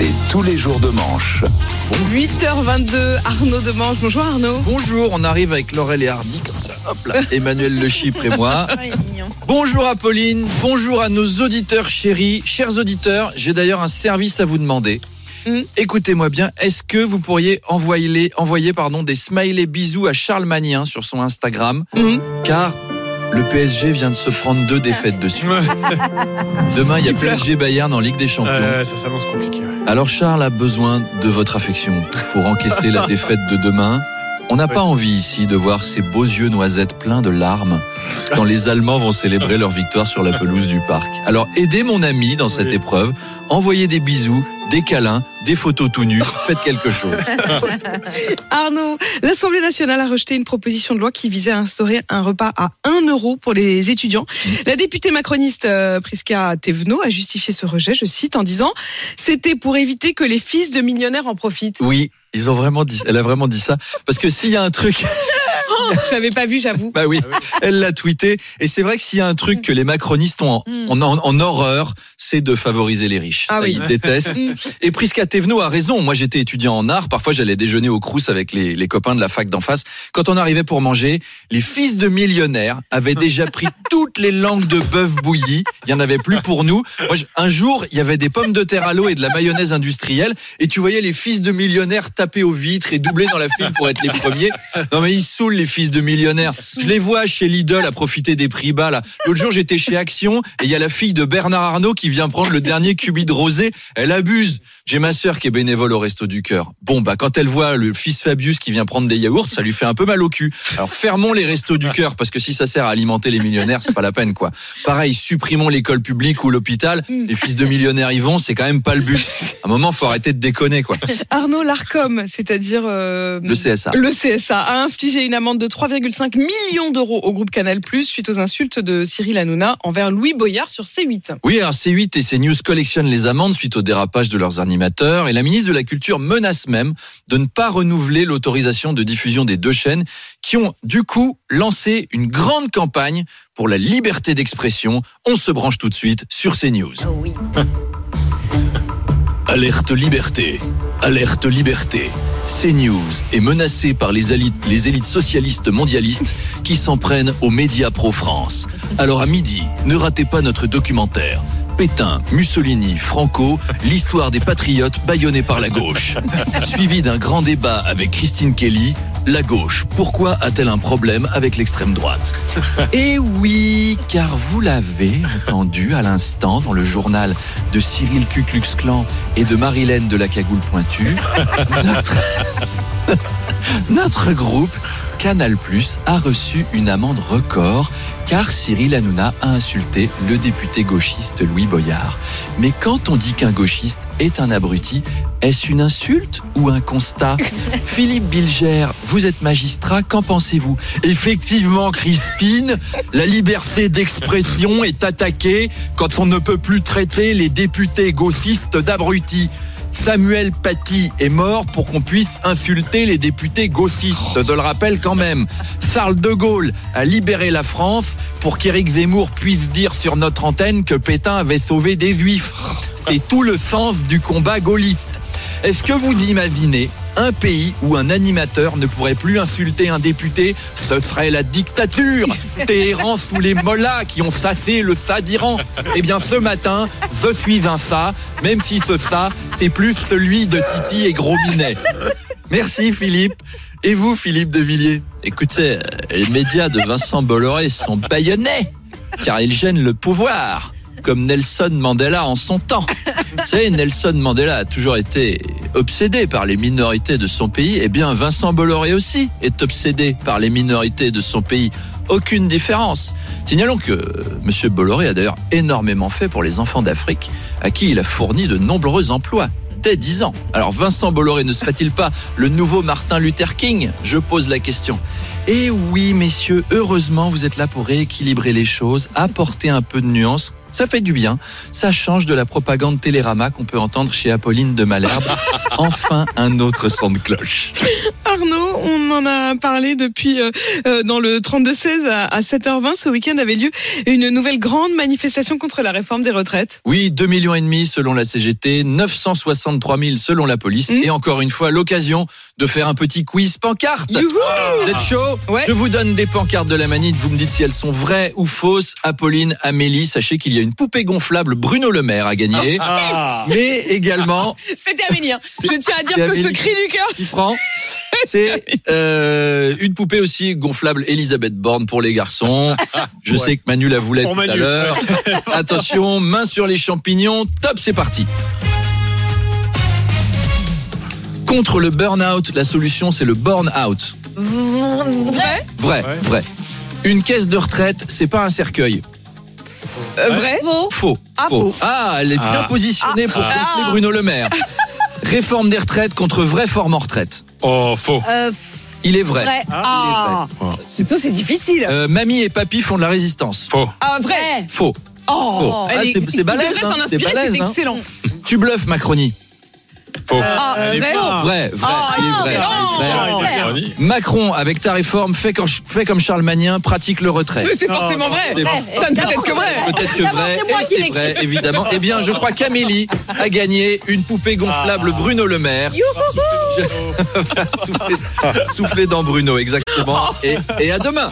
C'est tous les jours de manche. 8h22, Arnaud de Manche. Bonjour Arnaud. Bonjour, on arrive avec Laurel et Hardy, comme ça, hop là, Emmanuel Le Chypre et moi. Bonjour Apolline, bonjour à nos auditeurs chéris. Chers auditeurs, j'ai d'ailleurs un service à vous demander. Mm. Écoutez-moi bien, est-ce que vous pourriez envoyer, envoyer pardon, des smileys bisous à Charles Magnien sur son Instagram? Mm. Car le PSG vient de se prendre deux défaites dessus. Demain, il y a PSG Bayern en Ligue des Champions. ça s'annonce compliqué. Alors Charles a besoin de votre affection pour encaisser la défaite de demain. On n'a pas envie ici de voir ces beaux yeux noisettes pleins de larmes quand les Allemands vont célébrer leur victoire sur la pelouse du parc. Alors aidez mon ami dans cette Oui. épreuve, envoyez des bisous, des câlins, des photos tout nus, faites quelque chose. Arnaud, l'Assemblée nationale a rejeté une proposition de loi qui visait à instaurer un repas à 1 euro pour les étudiants. La députée macroniste euh, Prisca Thévenot a justifié ce rejet, je cite, en disant c'était pour éviter que les fils de millionnaires en profitent. Oui, ils ont vraiment dit, elle a vraiment dit ça parce que s'il y a un truc Je l'avais pas vu, j'avoue. Bah oui, elle l'a tweeté. Et c'est vrai que s'il y a un truc que les macronistes ont en, en- en horreur, c'est de favoriser les riches. Ah Ça, oui. Ils détestent. Et Prisca Thévenot a raison. Moi, j'étais étudiant en art. Parfois, j'allais déjeuner au Crous avec les, les copains de la fac d'en face. Quand on arrivait pour manger, les fils de millionnaires avaient déjà pris toutes les langues de bœuf bouilli. Il y en avait plus pour nous. Moi, un jour, il y avait des pommes de terre à l'eau et de la mayonnaise industrielle. Et tu voyais les fils de millionnaires taper aux vitres et doubler dans la file pour être les premiers. Non, mais ils saoulent les fils de millionnaires. Je les vois chez Lidl à profiter des prix bas, là. L'autre jour, j'étais chez Action et il y a la fille de Bernard Arnault qui vient prendre le dernier cubi de rosé. Elle abuse. J'ai ma sœur qui est bénévole au Resto du Cœur. Bon, bah, quand elle voit le fils Fabius qui vient prendre des yaourts, ça lui fait un peu mal au cul. Alors, fermons les Restos du Cœur parce que si ça sert à alimenter les millionnaires, c'est pas la peine, quoi. Pareil, supprimons l'école publique ou l'hôpital. Les fils de millionnaires y vont, c'est quand même pas le but. À un moment, faut arrêter de déconner, quoi. Arnaud Larcom, c'est-à-dire euh, Le CSA. Le CSA a infligé une amende de 3,5 millions d'euros au groupe Canal+, suite aux insultes de Cyril Hanouna envers Louis Boyard sur C8. Oui, alors C8 et CNews collectionnent les amendes suite au dérapage de leurs animateurs et la ministre de la Culture menace même de ne pas renouveler l'autorisation de diffusion des deux chaînes qui ont du coup lancé une grande campagne pour la liberté d'expression. On se branche tout de suite sur CNews. oui. Alerte liberté, alerte liberté. CNews est menacé par les élites, les élites socialistes mondialistes qui s'en prennent aux médias pro-France. Alors à midi, ne ratez pas notre documentaire. Pétain, Mussolini, Franco, l'histoire des patriotes bâillonnés par la gauche. Suivi d'un grand débat avec Christine Kelly, la gauche, pourquoi a-t-elle un problème avec l'extrême droite? Eh oui, car vous l'avez entendu à l'instant dans le journal de Cyril Cuclux-Clan et de Marilène de la Cagoule Pointue, notre, notre groupe Canal Plus a reçu une amende record car Cyril Hanouna a insulté le député gauchiste Louis Boyard. Mais quand on dit qu'un gauchiste est un abruti, est-ce une insulte ou un constat? Philippe Bilger, vous êtes magistrat, qu'en pensez-vous? Effectivement, Christine, la liberté d'expression est attaquée quand on ne peut plus traiter les députés gauchistes d'abrutis. Samuel Paty est mort pour qu'on puisse insulter les députés gauchistes, je le rappelle quand même. Charles de Gaulle a libéré la France pour qu'Éric Zemmour puisse dire sur notre antenne que Pétain avait sauvé des juifs. C'est tout le sens du combat gaulliste. Est-ce que vous imaginez un pays où un animateur ne pourrait plus insulter un député? Ce serait la dictature Téhéran sous les mollahs qui ont sassé le ça d'Iran. Eh bien ce matin, je suis un ça, même si ce ça, c'est plus celui de Titi et Gros Binet. Merci Philippe. Et vous Philippe de Villiers? Écoutez, euh, les médias de Vincent Bolloré sont baïonnés, car ils gênent le pouvoir. Comme Nelson Mandela en son temps. Vous savez, Nelson Mandela a toujours été obsédé par les minorités de son pays. Eh bien, Vincent Bolloré aussi est obsédé par les minorités de son pays. Aucune différence. Signalons que euh, M. Bolloré a d'ailleurs énormément fait pour les enfants d'Afrique, à qui il a fourni de nombreux emplois dès 10 ans. Alors Vincent Bolloré ne serait-il pas le nouveau Martin Luther King? Je pose la question. Et oui, messieurs, heureusement, vous êtes là pour rééquilibrer les choses, apporter un peu de nuance. Ça fait du bien. Ça change de la propagande Télérama qu'on peut entendre chez Apolline de Malherbe. Enfin, un autre son de cloche. Arnaud, on en a parlé depuis euh, euh, dans le 32-16 à, à 7h20. Ce week-end avait lieu une nouvelle grande manifestation contre la réforme des retraites. Oui, 2 millions et demi selon la CGT, 963 000 selon la police. Mm. Et encore une fois, l'occasion de faire un petit quiz pancarte. Youhou Vous êtes chaud Ouais. Je vous donne des pancartes de la manite. Vous me dites si elles sont vraies ou fausses. Apolline, Amélie, sachez qu'il y a une poupée gonflable Bruno Le Maire à gagner. Mais également, C'était Amélie. hein. C'est- Je tiens à dire que ce Amélie. cri du cœur, qui prend, c'est euh, une poupée aussi gonflable Elisabeth Borne pour les garçons. Je sais que Manu la voulait Pour tout à l'heure. Attention, main sur les champignons. Top, c'est parti. Contre le burn-out, la solution c'est le burn-out. vrai, Vrai, vrai. Une caisse de retraite, c'est pas un cercueil. Euh, vrai, Faux. Ah, faux. Ah, elle est bien Ah. positionnée pour Ah. contrer Bruno Le Maire. Réforme des retraites contre vraie forme en retraite. Oh, faux. Euh, Il est vrai. vrai. Ah, C'est tout, c'est difficile. Euh, mamie et papy font de la résistance. Faux. ah, vrai. Faux. Oh, Faux. elle Ah, est- c'est- c'est balèze, hein. s'en C'est inspirer, balèze, c'est hein. excellent. Tu bluffes, Macronie. Faux. Ah, est vrai. Vrai, vrai, Ah, il est vrai. non. il est vrai. Ah. Macron, avec ta réforme, fait, quand- fait comme Charles Magnin, pratique le retrait. Mais c'est forcément vrai. C'est- Ça ne peut être que vrai. Peut-être que vrai, c'est moi et qui c'est l'ai vrai, évidemment. Eh bien, je crois qu'Amélie a gagné une poupée gonflable Bruno Le Maire. Soufflé, soufflé dans Bruno, exactement. Et, et à demain.